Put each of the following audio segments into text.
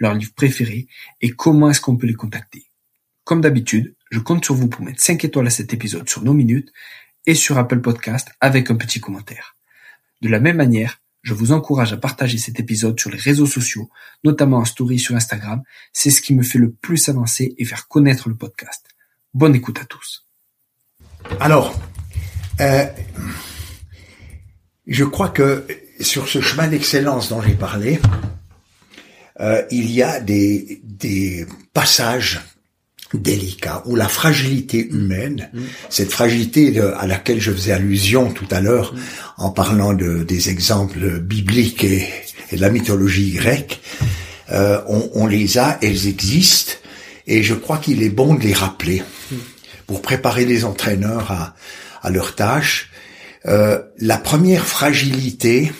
leur livre préféré et comment est-ce qu'on peut les contacter. Comme d'habitude, je compte sur vous pour mettre 5 étoiles à cet épisode sur nos minutes et sur Apple Podcast avec un petit commentaire. De la même manière, je vous encourage à partager cet épisode sur les réseaux sociaux, notamment en story sur Instagram. C'est ce qui me fait le plus avancer et faire connaître le podcast. Bonne écoute à tous. Alors, euh, je crois que sur ce chemin d'excellence dont j'ai parlé, euh, il y a des, des passages délicats où la fragilité humaine, mm. cette fragilité à laquelle je faisais allusion tout à l'heure mm. en parlant de, des exemples bibliques et, de la mythologie grecque, euh, on, on, les a, elles existent, et je crois qu'il est bon de les rappeler mm. pour préparer les entraîneurs à, à leur tâche. Euh, la première fragilité,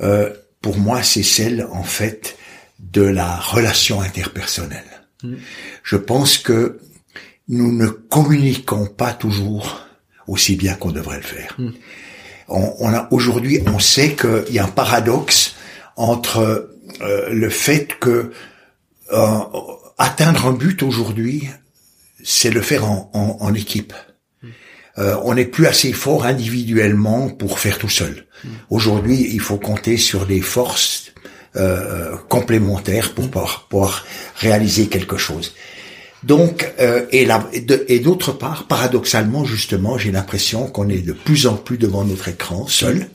euh, pour moi, c'est celle en fait de la relation interpersonnelle. Mm. Je pense que nous ne communiquons pas toujours aussi bien qu'on devrait le faire. Mm. On, a aujourd'hui, on sait qu'il y a un paradoxe entre euh, le fait que euh, atteindre un but aujourd'hui, c'est le faire en, en, équipe. Mm. Euh, on n'est plus assez fort individuellement pour faire tout seul. Aujourd'hui, il faut compter sur les forces euh, complémentaires pour pouvoir, réaliser quelque chose. Donc, euh, et, et d'autre part, paradoxalement, justement, j'ai l'impression qu'on est de plus en plus devant notre écran, seul.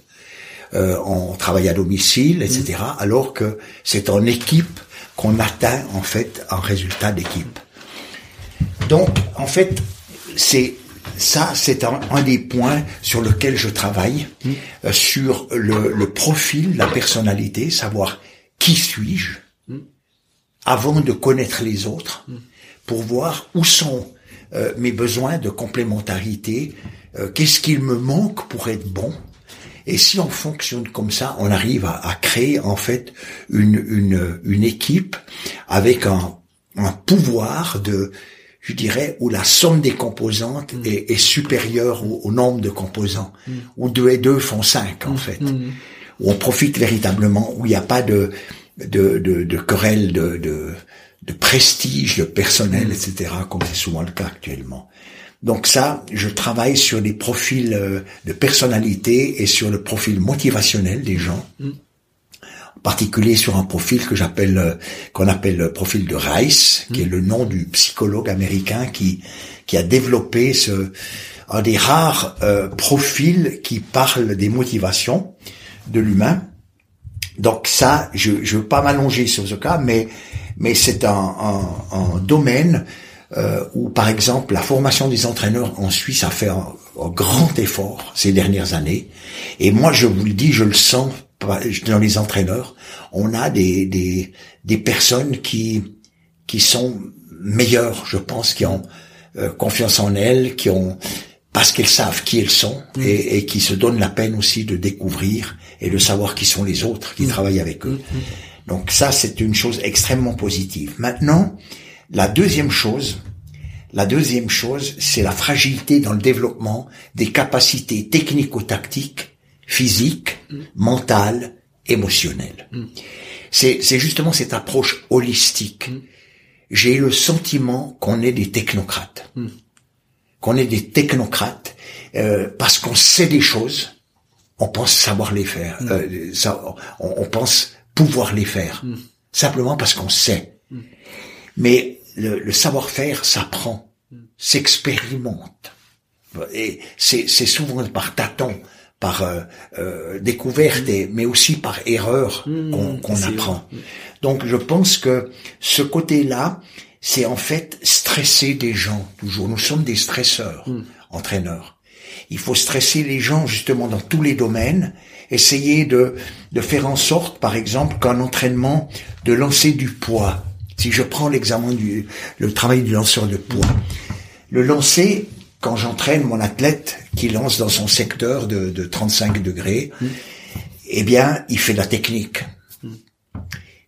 Euh, on travaille à domicile, etc. Mm. Alors que c'est en équipe qu'on atteint en fait un résultat d'équipe. Donc, en fait, c'est ça, c'est un, des points sur lequel je travaille, mm. euh, sur le, le, profil, la personnalité, savoir qui suis-je mm. avant de connaître les autres, mm. pour voir où sont euh, mes besoins de complémentarité, euh, qu'est-ce qu'il me manque pour être bon. Et si on fonctionne comme ça, on arrive à, à créer en fait une, une, une équipe avec un, un pouvoir de je dirais, où la somme des composantes mm. est, est, supérieure au, nombre de composants, mm. où deux et deux font cinq en mm. fait, où on profite véritablement, où il n'y a pas de de, de, de querelles de, de, de prestige, de personnel, etc., comme c'est souvent le cas actuellement. Donc ça, je travaille sur des profils euh, de personnalité et sur le profil motivationnel des gens en particulier sur un profil que j'appelle euh, qu'on appelle le profil de Rice, qui est le nom du psychologue américain qui qui a développé ce un des rares euh, profils qui parle des motivations de l'humain. Donc ça, je je veux pas m'allonger sur ce cas, mais mais c'est un, un, un domaine euh, où, par exemple, la formation des entraîneurs en Suisse a fait un, un, grand effort ces dernières années. Et moi, je vous le dis, je le sens dans les entraîneurs, on a des, des, des personnes qui, qui sont meilleures, je pense, qui ont euh, confiance en elles, qui ont parce qu'elles savent qui elles sont et, et, qui se donnent la peine aussi de découvrir et de savoir qui sont les autres qui travaillent avec eux. Donc ça, c'est une chose extrêmement positive. Maintenant, la deuxième chose, la deuxième chose, c'est la fragilité dans le développement des capacités technico-tactiques physique, mm. mental, émotionnel. Mm. C'est, justement cette approche holistique. Mm. J'ai le sentiment qu'on est des technocrates. Qu'on est des technocrates euh, parce qu'on sait des choses, on pense savoir les faire. Mm. Euh, ça, on, on pense pouvoir les faire. Mm. Simplement parce qu'on sait. Mm. Mais le, le savoir-faire s'apprend, Mm. s'expérimente. Et c'est c'est souvent par tâton, par euh, euh, découverte, et, mais aussi par erreur Mm. qu'on qu'on apprend. vrai. Donc je pense que ce côté-là, c'est en fait stresser des gens toujours. Nous sommes des stresseurs, Mm. entraîneurs. Il faut stresser les gens justement dans tous les domaines, essayer de, de faire en sorte, par exemple, qu'un entraînement de lancer du poids, si je prends l'examen du le travail du lanceur de poids, le lancer, quand j'entraîne mon athlète qui lance dans son secteur de, de 35 degrés, eh bien, il fait de la technique.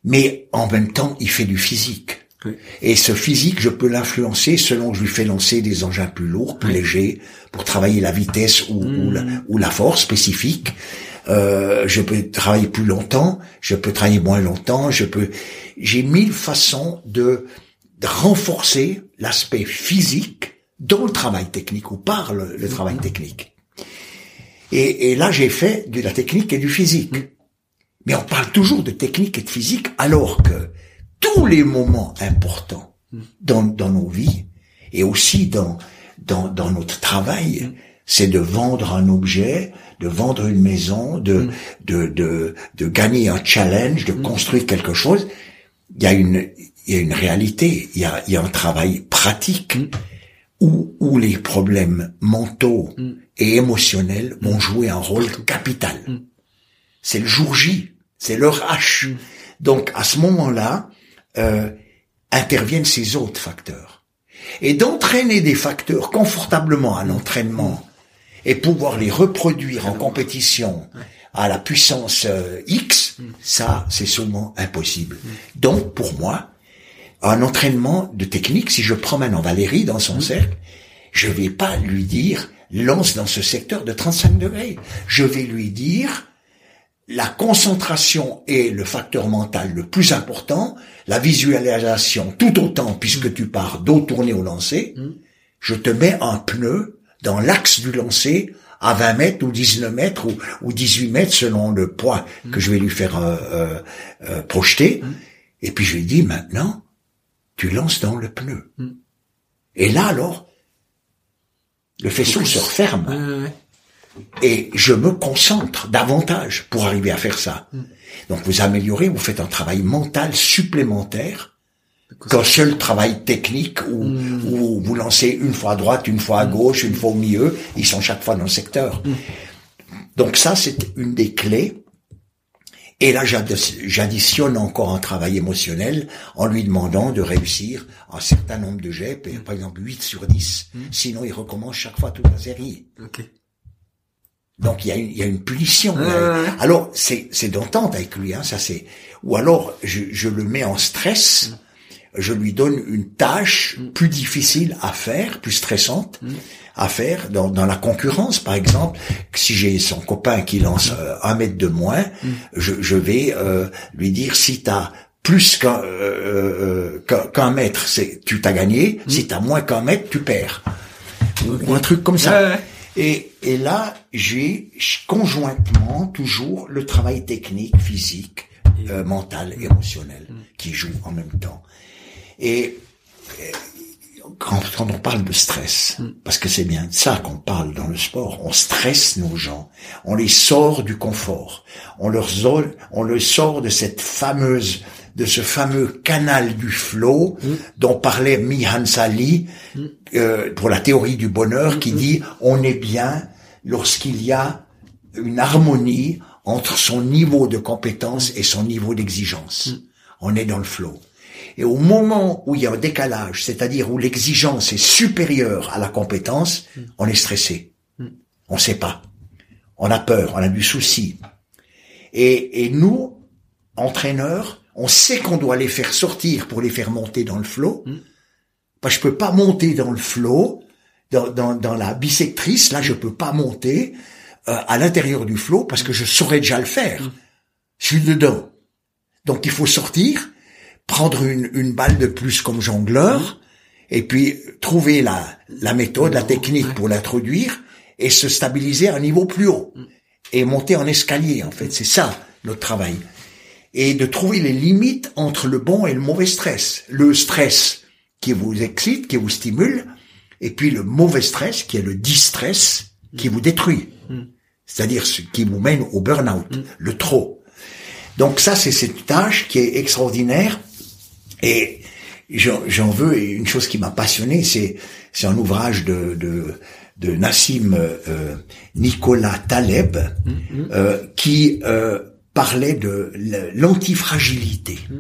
Mais en même temps, il fait du physique. Oui. Et ce physique, je peux l'influencer selon que je lui fais lancer des engins plus lourds, plus légers, pour travailler la vitesse ou, ou, la, ou la force spécifique. Euh, je peux travailler plus longtemps, je peux travailler moins longtemps, je peux. J'ai mille façons de, de renforcer l'aspect physique dans le travail technique ou par le, le travail technique. Et, et là, j'ai fait de la technique et du physique. Mais on parle toujours de technique et de physique alors que tous les moments importants dans, dans nos vies et aussi dans, dans, dans notre travail, c'est de vendre un objet, de vendre une maison, de, de, de, de gagner un challenge, de construire quelque chose. Il y a une, il y a une réalité, il y a, il y a un travail pratique où, où les problèmes mentaux et émotionnels vont jouer un rôle capital. C'est le jour J, c'est l'heure H. Donc à ce moment-là, euh, interviennent ces autres facteurs. Et d'entraîner des facteurs confortablement à l'entraînement et pouvoir les reproduire en compétition à la puissance euh, X, ça c'est souvent impossible. Donc pour moi, un entraînement de technique, si je prends maintenant Valérie dans son cercle, je vais pas lui dire lance dans ce secteur de 35 degrés. Je vais lui dire la concentration est le facteur mental le plus important, la visualisation tout autant puisque tu pars dos tourné au lancer, je te mets un pneu dans l'axe du lancer à 20 mètres ou 19 mètres ou, ou 18 mètres selon le poids que je vais lui faire euh, euh, euh, projeter. Et puis je lui dis maintenant, tu lances dans le pneu. Et là alors, le faisceau se referme Ouais, ouais, ouais. et je me concentre davantage pour arriver à faire ça. Donc vous améliorez, vous faites un travail mental supplémentaire qu'un seul travail technique où, où vous lancez une fois à droite, une fois à gauche, une fois au milieu, ils sont chaque fois dans le secteur. Donc ça, c'est une des clés. Et là, j'addi- j'additionne encore un travail émotionnel en lui demandant de réussir un certain nombre de jets, par exemple 8 sur 10. Sinon, il recommence chaque fois toute la série. Ok. Donc il y a une, il y a une punition. Alors c'est c'est d'entente avec lui, hein, ça c'est. Ou alors je, je le mets en stress, je lui donne une tâche Mm. plus difficile à faire, plus stressante à faire dans, dans la concurrence, par exemple. Si j'ai son copain qui lance euh, un mètre de moins, Mm. je, je vais euh, lui dire si t'as plus qu'un euh, euh, qu'un mètre, c'est tu t'as gagné. Mm. Si t'as moins qu'un mètre, tu perds. Ou, ou un truc comme ça. Ouais, ouais. Et, et là, j'ai conjointement toujours le travail technique, physique, euh, mental, émotionnel, qui joue en même temps. Et euh, quand, quand on parle de stress, parce que c'est bien de ça qu'on parle dans le sport, on stresse nos gens, on les sort du confort, on leur sort, on le sort de cette fameuse, de ce fameux canal du flow dont parlait Mihan Sali euh, pour la théorie du bonheur, qui dit on est bien lorsqu'il y a une harmonie entre son niveau de compétence et son niveau d'exigence. On est dans le flow. Et au moment où il y a un décalage, c'est-à-dire où l'exigence est supérieure à la compétence, on est stressé. On sait pas. On a peur, on a du souci. Et, et nous, entraîneurs, on sait qu'on doit les faire sortir pour les faire monter dans le flot. Parce que je peux pas monter dans le flot, dans, dans, dans la bisectrice, là je peux pas monter euh, à l'intérieur du flot parce que je saurais déjà le faire. Je suis dedans. Donc il faut sortir, prendre une, une balle de plus comme jongleur, et puis trouver la, la méthode, la technique pour l'introduire, et se stabiliser à un niveau plus haut et monter en escalier en fait. C'est ça notre travail. Et de trouver les limites entre le bon et le mauvais stress. Le stress qui vous excite, qui vous stimule, et puis le mauvais stress qui est le distress qui vous détruit. C'est-à-dire ce qui vous mène au burn-out, le trop. Donc ça, c'est cette tâche qui est extraordinaire. Et j'en veux, et une chose qui m'a passionné, c'est un ouvrage de, de, de Nassim euh, Nicolas Taleb mm-hmm. euh, qui euh, parlait de l'antifragilité. Mm.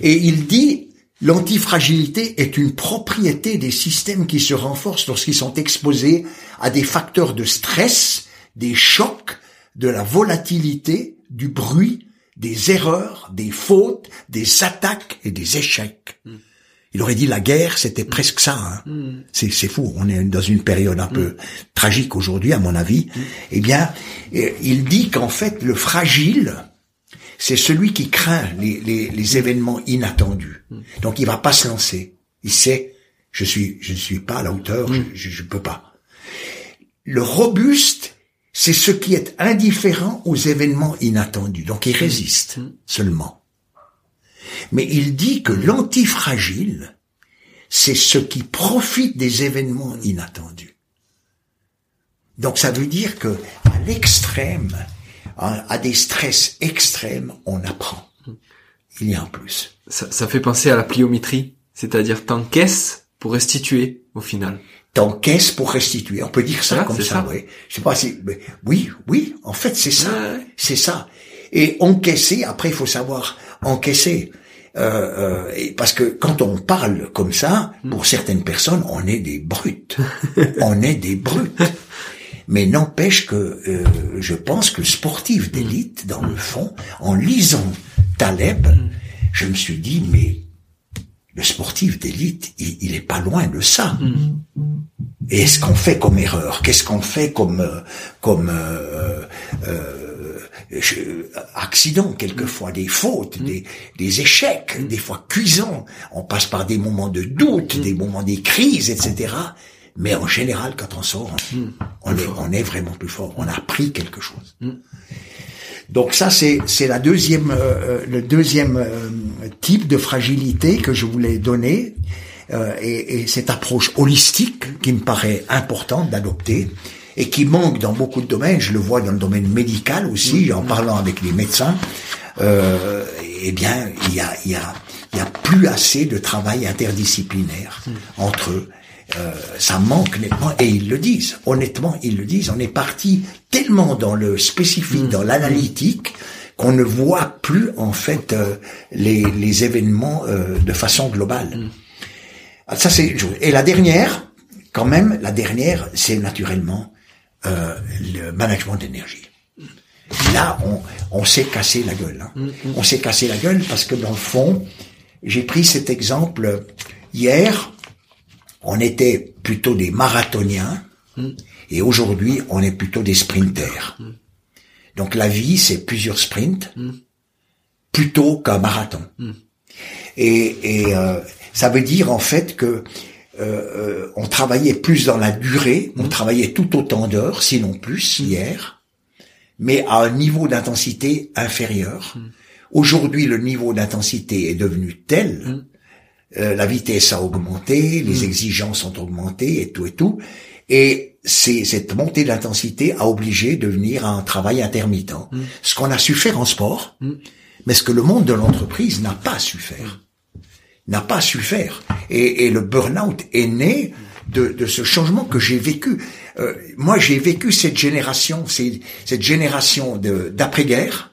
Et il dit l'antifragilité est une propriété des systèmes qui se renforcent lorsqu'ils sont exposés à des facteurs de stress, des chocs, de la volatilité, du bruit, des erreurs, des fautes, des attaques et des échecs. Mm. Il aurait dit la guerre, c'était mm. presque ça. Hein. Mm. C'est, fou. On est dans une période un peu tragique aujourd'hui, à mon avis. Eh bien, euh, il dit qu'en fait, le fragile, c'est celui qui craint les, les, événements inattendus. Donc, il va pas se lancer. Il sait, je suis, je ne suis pas à la hauteur, je, je, peux pas. Le robuste, c'est ce qui est indifférent aux événements inattendus. Donc il résiste mm. seulement. Mais il dit que l'antifragile, c'est ce qui profite des événements inattendus. Donc ça veut dire que à l'extrême, à des stress extrêmes, on apprend. Il y a un plus. Ça, ça fait penser à la pliométrie, c'est-à-dire t'encaisses pour restituer au final t'encaisses pour restituer. On peut dire ça comme ça, oui. Je sais pas si, oui, oui, en fait, c'est ça, c'est ça. Et encaisser, après, il faut savoir encaisser. Euh, euh, parce que quand on parle comme ça, hmm. pour certaines personnes, on est des brutes. on est des brutes. Mais n'empêche que euh, je pense que sportif d'élite, dans le fond, en lisant Taleb, hmm. je me suis dit, mais le sportif d'élite, il, il, est pas loin de ça. Mm. Et ce qu'on fait comme erreur? Qu'est-ce qu'on fait comme comme euh, euh, accident quelquefois, des fautes, mm. des, des échecs, mm. des fois cuisants. On passe par des moments de doute, des moments des crises, etc. Mais en général, quand on sort, on, est, on est vraiment plus fort. On a appris quelque chose. Donc ça, c'est c'est la deuxième euh, le deuxième euh, type de fragilité que je voulais donner euh, et, et, cette approche holistique qui me paraît importante d'adopter et qui manque dans beaucoup de domaines. Je le vois dans le domaine médical aussi, en parlant avec les médecins. Euh, eh bien, il y a il y a il y a plus assez de travail interdisciplinaire entre eux euh, ça manque nettement, et ils le disent, honnêtement, ils le disent, on est parti tellement dans le spécifique, mm. dans l'analytique, qu'on ne voit plus en fait euh, les, les, événements euh, de façon globale. Mm. Ah, ça c'est et la dernière, quand même, la dernière, c'est naturellement le management d'énergie. Là, on, on s'est cassé la gueule. Hein. Mm, on s'est cassé la gueule parce que dans le fond, j'ai pris cet exemple hier on était plutôt des marathoniens hmm. et aujourd'hui on est plutôt des sprinters. Hmm. Donc la vie c'est plusieurs sprints hmm. plutôt qu'un marathon. Et, euh, ça veut dire en fait que euh, euh, on travaillait plus dans la durée, on travaillait tout autant d'heures, sinon plus hier, mais à un niveau d'intensité inférieur. Aujourd'hui, le niveau d'intensité est devenu tel euh, la vitesse a augmenté, les mm. exigences ont augmenté et tout et tout. Et c'est cette montée d'intensité a obligé de venir à un travail intermittent. Mm. Ce qu'on a su faire en sport, mm. mais ce que le monde de l'entreprise n'a pas su faire. N'a pas su faire. Et, et le burn-out est né de, de, ce changement que j'ai vécu. Euh, moi, j'ai vécu cette génération, cette génération d'après-guerre.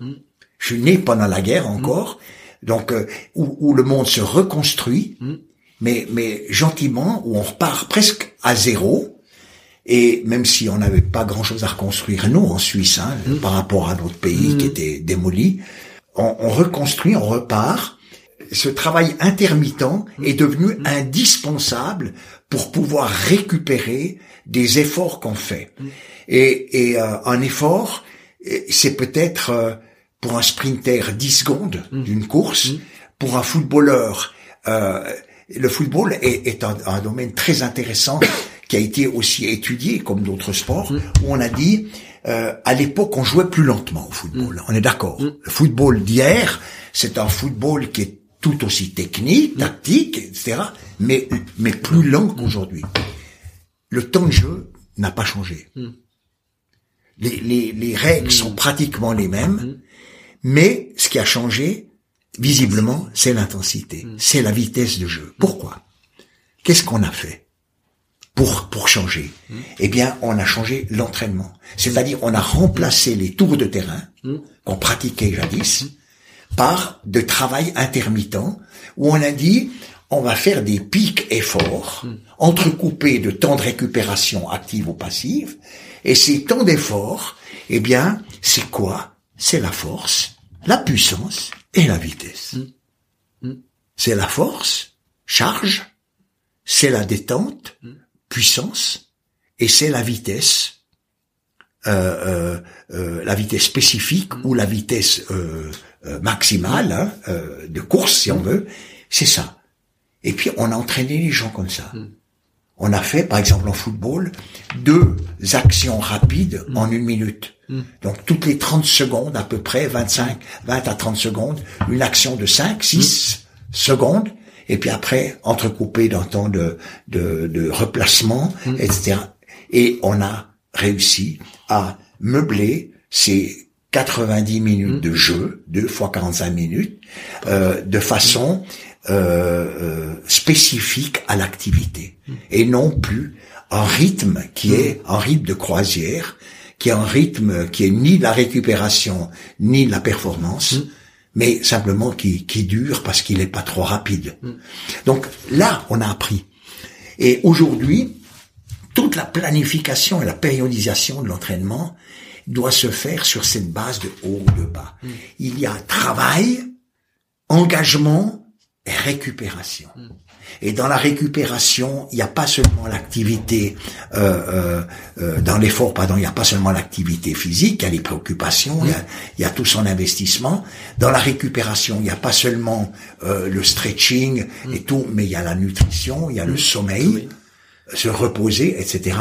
Je suis né pendant la guerre encore donc euh, où, le monde se reconstruit, mm. mais mais gentiment, où on repart presque à zéro. Et même si on n'avait pas grand-chose à reconstruire, nous, en Suisse, hein, mm. par rapport à notre pays qui mm. était démoli, on, on, reconstruit, on repart. Ce travail intermittent est devenu indispensable pour pouvoir récupérer des efforts qu'on fait. Et, et euh, un effort, c'est peut-être euh, pour un sprinter 10 secondes mmh. d'une course, mmh. pour un footballeur, euh, le football est, est un, un, domaine très intéressant qui a été aussi étudié comme d'autres sports, où on a dit, euh, à l'époque, on jouait plus lentement au football. On est d'accord. Le football d'hier, c'est un football qui est tout aussi technique, tactique, etc., mais, mais plus lent qu'aujourd'hui. Le temps de jeu n'a pas changé. Les, les, les règles sont pratiquement les mêmes, mais ce qui a changé, visiblement, c'est l'intensité, c'est la vitesse de jeu. Pourquoi? Qu'est-ce qu'on a fait pour pour changer? Eh bien, on a changé l'entraînement. C'est-à-dire, on a remplacé les tours de terrain qu'on pratiquait jadis par de travail intermittent où on a dit on va faire des pics efforts entrecoupés de temps de récupération active ou passive. Et ces temps d'effort eh bien c'est quoi? C'est la force la puissance et la vitesse. C'est la force charge c'est la détente puissance et c'est la vitesse euh, euh, euh, la vitesse spécifique ou la vitesse euh, maximale hein, euh, de course, si on veut, c'est ça. Et puis on a entraîné les gens comme ça. On a fait, par exemple en football, deux actions rapides en une minute. Donc toutes les 30 secondes, à peu près 25, 20 à 30 secondes, une action de 5, 6 secondes, et puis après entrecoupé d'un temps de, de, de replacement, etc. Et on a réussi à meubler ces 90 minutes de jeu, deux fois 45 minutes, euh, de façon euh, euh, spécifique à l'activité, et non plus un rythme qui est un rythme de croisière, qui est un rythme qui est ni la récupération ni la performance, mais simplement qui, qui dure parce qu'il n'est pas trop rapide. Donc là, on a appris. Et aujourd'hui, toute la planification et la périodisation de l'entraînement doit se faire sur cette base de haut ou de bas. Il y a travail, engagement récupération. Et dans la récupération, il n'y a pas seulement l'activité euh, euh, euh, dans l'effort, pardon, il n'y a pas seulement l'activité physique, il y a les préoccupations, il, y y a, tout son investissement. Dans la récupération, il n'y a pas seulement euh, le stretching et tout, mais il y a la nutrition, il y a le sommeil, se reposer, etc.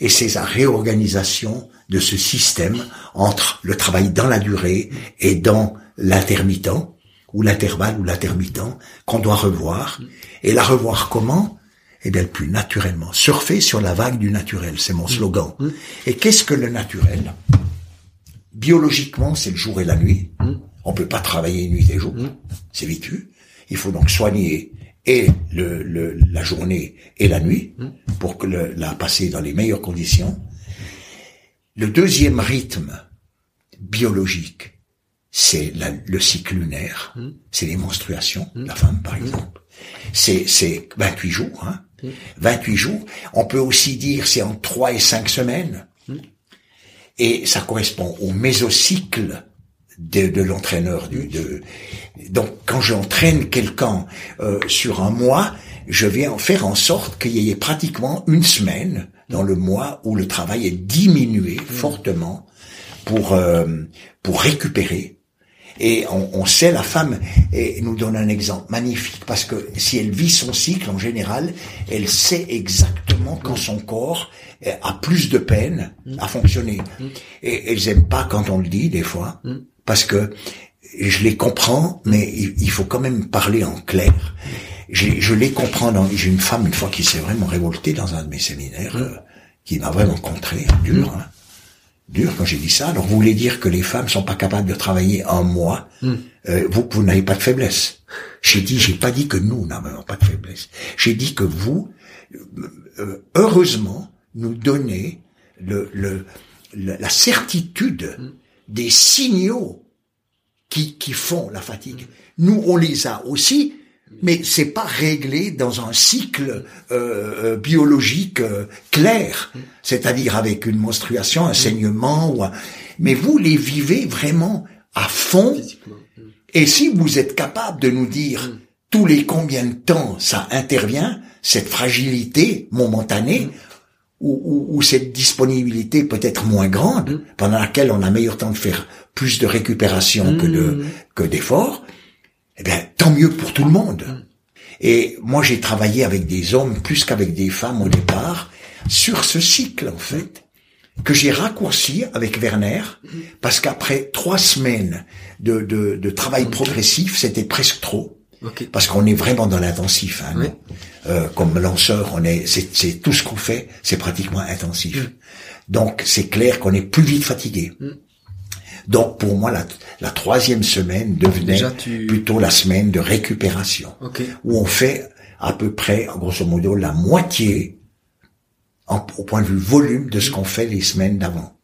Et c'est la réorganisation de ce système entre le travail dans la durée et dans l'intermittent ou l'intervalle ou l'intermittent qu'on doit revoir. Et la revoir comment? Eh bien, le plus naturellement. Surfer sur la vague du naturel, c'est mon slogan. Et qu'est-ce que le naturel? Biologiquement, c'est le jour et la nuit. On peut pas travailler nuit et jour. C'est vite vu. Il faut donc soigner et le, le, la journée et la nuit pour que le, la passer dans les meilleures conditions. Le deuxième rythme biologique, c'est le cycle lunaire, mmh. c'est les menstruations, mmh. la femme par exemple. C'est c'est 28 jours, hein. Mmh. 28 jours. On peut aussi dire c'est en 3 et 5 semaines. Et ça correspond au mésocycle de, de l'entraîneur. Du, de... Donc quand j'entraîne quelqu'un euh, sur un mois, je vais en faire en sorte qu'il y ait pratiquement une semaine dans le mois où le travail est diminué fortement pour euh, pour récupérer. Et on, on, sait, la femme et nous donne un exemple magnifique parce que si elle vit son cycle en général, elle sait exactement quand son corps a plus de peine à fonctionner. Et elles aiment pas quand on le dit des fois parce que je les comprends, mais il, faut quand même parler en clair. Je, je les comprends. Dans, j'ai une femme une fois qui s'est vraiment révoltée dans un de mes séminaires, euh, qui m'a vraiment contré, dur, hein, dur quand j'ai dit ça. Alors vous voulez dire que les femmes sont pas capables de travailler un mois euh, Vous, vous n'avez pas de faiblesse. J'ai dit, j'ai pas dit que nous n'avons pas de faiblesse. J'ai dit que vous, euh, heureusement, nous donnez le, le, la certitude des signaux qui, qui font la fatigue. Nous, on les a aussi, mais c'est pas réglé dans un cycle euh, biologique euh, clair, c'est-à-dire avec une menstruation, un saignement, ou mais vous les vivez vraiment à fond. Et si vous êtes capable de nous dire tous les combien de temps ça intervient, cette fragilité momentanée, ou, ou, cette disponibilité peut-être moins grande, mm. pendant laquelle on a meilleur temps de faire plus de récupération que de mm. que d'efforts, eh bien tant mieux pour tout le monde. Mm. Et moi j'ai travaillé avec des hommes plus qu'avec des femmes au départ, sur ce cycle, en fait, que j'ai raccourci avec Werner, parce qu'après trois semaines de, de, de travail progressif, c'était presque trop. Parce qu'on est vraiment dans l'intensif. Hein, euh, comme lanceur, on est, c'est, tout ce qu'on fait, c'est pratiquement intensif. Mm. Donc c'est clair qu'on est plus vite fatigué. Mm. Donc pour moi, la, la troisième semaine devenait plutôt la semaine de récupération, où on fait à peu près, grosso modo, la moitié au point de vue volume de ce mm. qu'on fait les semaines d'avant.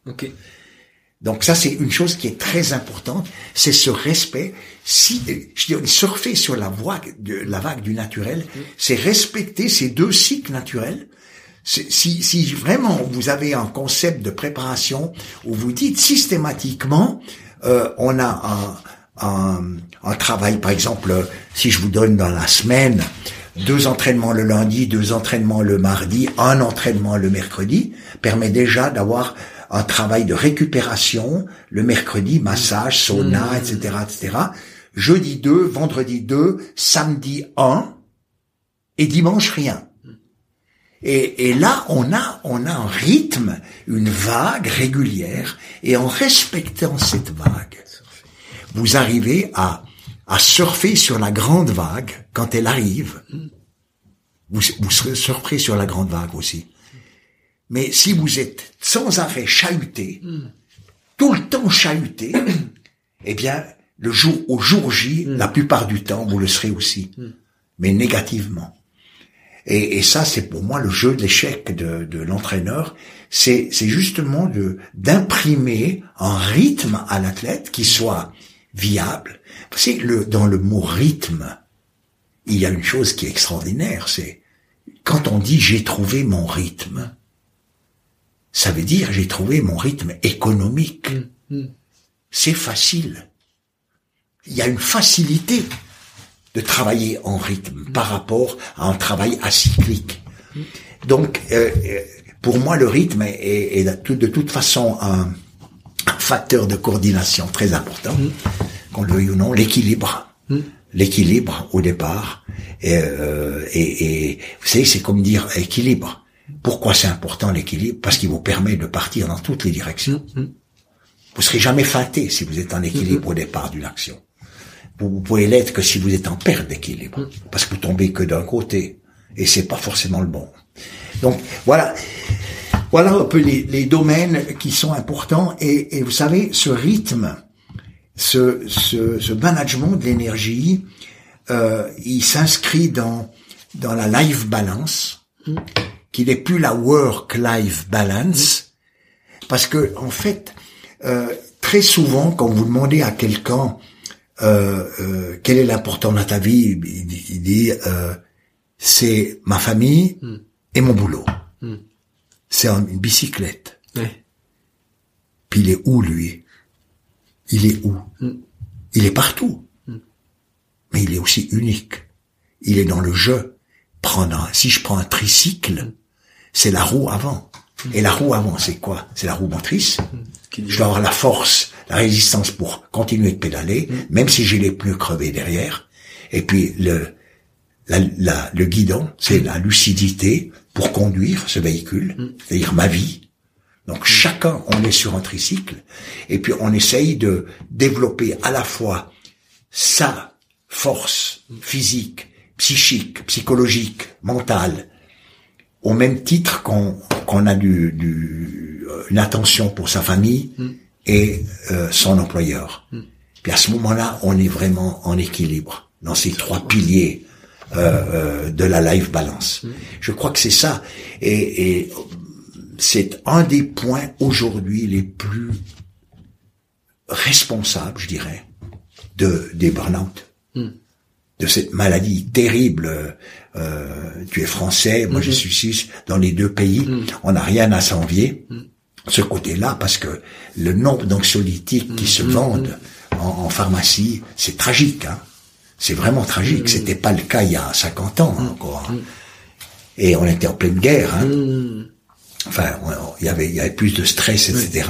Donc ça, c'est une chose qui est très importante, c'est ce respect. Si je dis, surfer sur la vague, de, la vague du naturel, mm. c'est respecter ces deux cycles naturels. Si, si vraiment vous avez un concept de préparation où vous dites systématiquement, euh, on a un, un, un, travail, par exemple, si je vous donne dans la semaine deux entraînements le lundi, deux entraînements le mardi, un entraînement le mercredi, permet déjà d'avoir un travail de récupération, le mercredi, massage, sauna, etc., mmh. etc. Jeudi 2, vendredi 2, samedi 1, et dimanche rien. Et, là, on a, on a un rythme, une vague régulière, et en respectant cette vague, vous arrivez à, à surfer sur la grande vague quand elle arrive. Vous, vous serez sur la grande vague aussi. Mais si vous êtes sans arrêt chahuté, tout le temps chahuté, eh bien, le jour au jour J, la plupart du temps, vous le serez aussi, mais négativement. Et, et ça, c'est pour moi le jeu de l'échec de, de l'entraîneur. C'est, c'est justement de d'imprimer un rythme à l'athlète qui soit viable. C'est le dans le mot rythme, il y a une chose qui est extraordinaire. C'est quand on dit j'ai trouvé mon rythme ça veut dire j'ai trouvé mon rythme économique. Mm, mm. C'est facile. Il y a une facilité de travailler en rythme par rapport à un travail acyclique. Donc, euh, euh, pour moi, le rythme est, de toute façon un, facteur de coordination très important, mm. qu'on le veuille ou non, l'équilibre. L'équilibre au départ. Et, euh, et, et vous savez, c'est comme dire équilibre. Pourquoi c'est important l'équilibre? Parce qu'il vous permet de partir dans toutes les directions. Vous mm, mm. Vous serez jamais fâté si vous êtes en équilibre mm, au départ d'une action. Vous, pouvez l'être que si vous êtes en perte d'équilibre, parce que vous tombez que d'un côté, et c'est pas forcément le bon. Donc voilà, voilà un peu les, domaines qui sont importants. Et, vous savez, ce rythme, ce, ce, management de l'énergie, euh, il s'inscrit dans dans la life balance qu'il n'est plus la work-life balance, parce que en fait, euh, très souvent, quand vous demandez à quelqu'un quel est l'important dans ta vie, il, dit c'est ma famille hmm. et mon boulot. Hmm. C'est une bicyclette. Puis il est où lui? Il est où? Hmm. Il est partout. Mais il est aussi unique. Il est dans le jeu. Prendre si je prends un tricycle, c'est la roue avant. Et la roue avant, c'est quoi? C'est la roue motrice. Je dois avoir la force, la résistance pour continuer de pédaler, même si j'ai les pneus crevés derrière. Et puis le la, le guidon, c'est la lucidité pour conduire ce véhicule, c'est-à-dire ma vie. Donc chacun, on est sur un tricycle, et puis on essaye de développer à la fois sa force physique, psychique, psychologique, mentale, au même titre qu'on a du, du, euh, une attention pour sa famille mm. et euh, son employeur. Mm. Puis à ce moment-là, on est vraiment en équilibre dans ces trois piliers euh, de la life balance. Mm. Je crois que c'est ça. Et, et c'est un des points aujourd'hui les plus responsables, je dirais, de des burn-out de cette maladie terrible. Euh, tu es français, moi je mhm. suis suisse. Dans les deux pays, mhm. on n'a rien à s'envier. Mhm. Ce côté-là, parce que le nombre d'anxiolytiques qui se vendent en, pharmacie, c'est tragique. Hein. C'est vraiment tragique. C'était pas le cas il y a 50 ans encore. Hein. Et on était en pleine guerre. Hein. Enfin, il y avait, il y avait plus de stress, etc.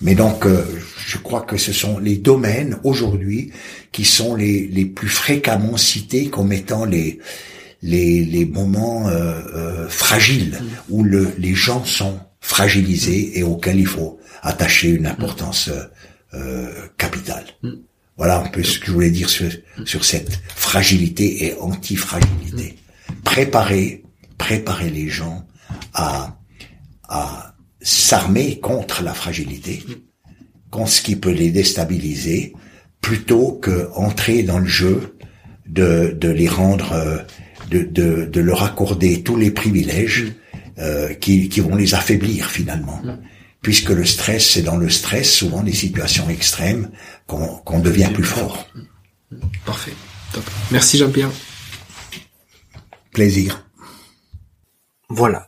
Mais donc, euh, je crois que ce sont les domaines aujourd'hui qui sont les, les plus fréquemment cités comme étant les les, les moments euh, euh, fragiles où le, les gens sont fragilisés et auxquels il faut attacher une importance euh, capitale. Voilà un peu ce que je voulais dire sur, sur cette fragilité et antifragilité. Préparer, préparer les gens à, à s'armer contre la fragilité, contre ce qui peut les déstabiliser, plutôt que entrer dans le jeu de, de les rendre, euh, de, de, de leur accorder tous les privilèges euh, qui, qui vont les affaiblir finalement. Puisque le stress, c'est dans le stress, souvent des situations extrêmes, qu'on devient plus fort. Parfait. Top. Merci Jean-Pierre. Plaisir. Voilà.